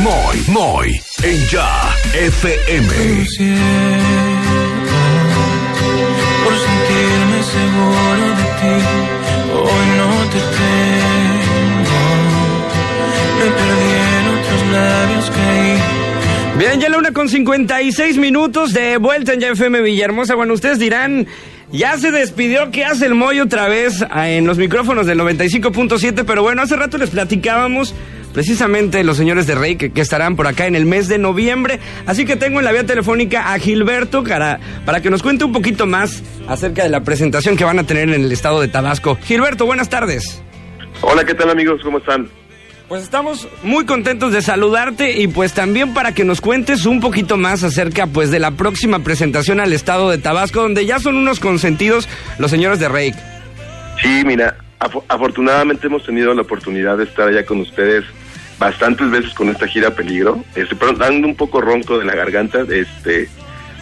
Moy, Moy, en Ya FM. Por sentirme seguro de ti, hoy no te tengo. Me perdí en otros labios que Bien, ya la una con 56 minutos de vuelta en Ya FM Villahermosa. Bueno, ustedes dirán, ya se despidió, ¿qué hace el Moy otra vez ah, en los micrófonos del 95.7? Pero bueno, hace rato les platicábamos precisamente los señores de Rey que, que estarán por acá en el mes de noviembre. Así que tengo en la vía telefónica a Gilberto para, para que nos cuente un poquito más acerca de la presentación que van a tener en el estado de Tabasco. Gilberto, buenas tardes. Hola, ¿qué tal amigos? ¿Cómo están? Pues estamos muy contentos de saludarte y pues también para que nos cuentes un poquito más acerca pues de la próxima presentación al estado de Tabasco donde ya son unos consentidos los señores de Rey. Sí, mira, af- afortunadamente hemos tenido la oportunidad de estar allá con ustedes bastantes veces con esta gira Peligro. Este, pero dando un poco ronco de la garganta, este,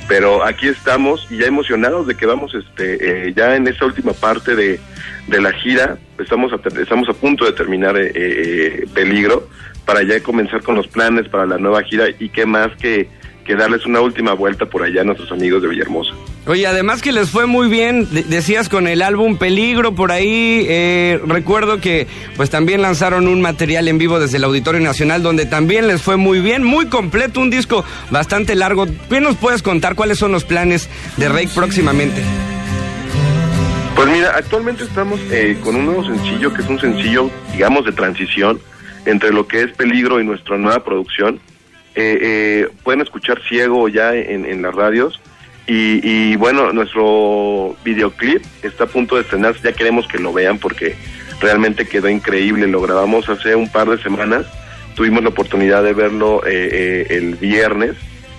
pero aquí estamos y ya emocionados de que vamos este, eh, ya en esta última parte de, de la gira. Estamos a, estamos a punto de terminar eh, eh, Peligro para ya comenzar con los planes para la nueva gira y qué más que, que darles una última vuelta por allá a nuestros amigos de Villahermosa. Oye, además que les fue muy bien, de- decías con el álbum Peligro por ahí, eh, recuerdo que pues también lanzaron un material en vivo desde el Auditorio Nacional donde también les fue muy bien, muy completo, un disco bastante largo. ¿Qué nos puedes contar cuáles son los planes de Rey próximamente? Pues mira, actualmente estamos eh, con un nuevo sencillo que es un sencillo, digamos, de transición entre lo que es Peligro y nuestra nueva producción. Eh, eh, pueden escuchar Ciego ya en, las radios. Y, y bueno, nuestro videoclip está a punto de estrenarse. Ya queremos que lo vean porque realmente quedó increíble. Lo grabamos hace un par de semanas. Tuvimos la oportunidad de verlo eh, eh, el viernes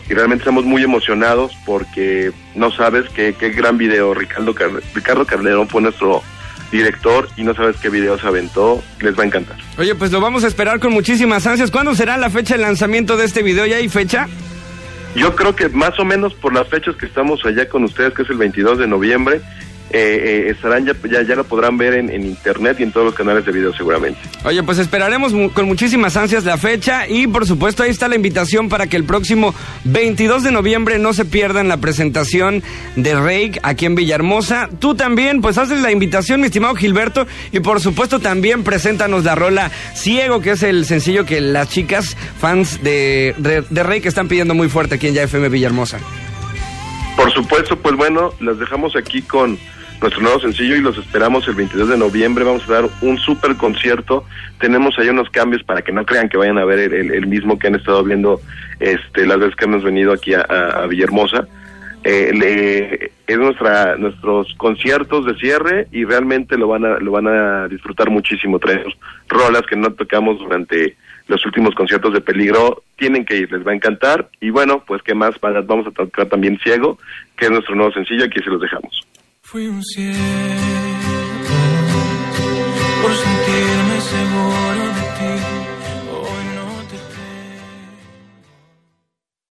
y realmente estamos muy emocionados porque no sabes qué, qué gran video Ricardo, Car- Ricardo Calderón fue nuestro director y no sabes qué video se aventó, les va a encantar. Oye, pues lo vamos a esperar con muchísimas ansias. ¿Cuándo será la fecha de lanzamiento de este video? ¿Ya hay fecha? Yo creo que más o menos por las fechas que estamos allá con ustedes, que es el 22 de noviembre, eh, eh, estarán ya, ya, ya lo podrán ver en, en internet y en todos los canales de video seguramente. Oye, pues esperaremos mu- con muchísimas ansias la fecha y por supuesto ahí está la invitación para que el próximo 22 de noviembre no se pierdan la presentación de Rake aquí en Villahermosa. Tú también, pues haces la invitación, mi estimado Gilberto, y por supuesto también preséntanos la rola Ciego, que es el sencillo que las chicas fans de, de, de Rake están pidiendo muy fuerte aquí en Ya FM Villahermosa. Por supuesto, pues bueno, las dejamos aquí con nuestro nuevo sencillo y los esperamos el 22 de noviembre. Vamos a dar un super concierto. Tenemos ahí unos cambios para que no crean que vayan a ver el, mismo que han estado viendo este, las veces que hemos venido aquí a, a- Villahermosa. Eh, es nuestra nuestros conciertos de cierre y realmente lo van a lo van a disfrutar muchísimo. Traemos rolas que no tocamos durante los últimos conciertos de Peligro. Tienen que ir, les va a encantar. Y bueno, pues qué más, vamos a tocar también Ciego, que es nuestro nuevo sencillo. Aquí se los dejamos. Fui un ciego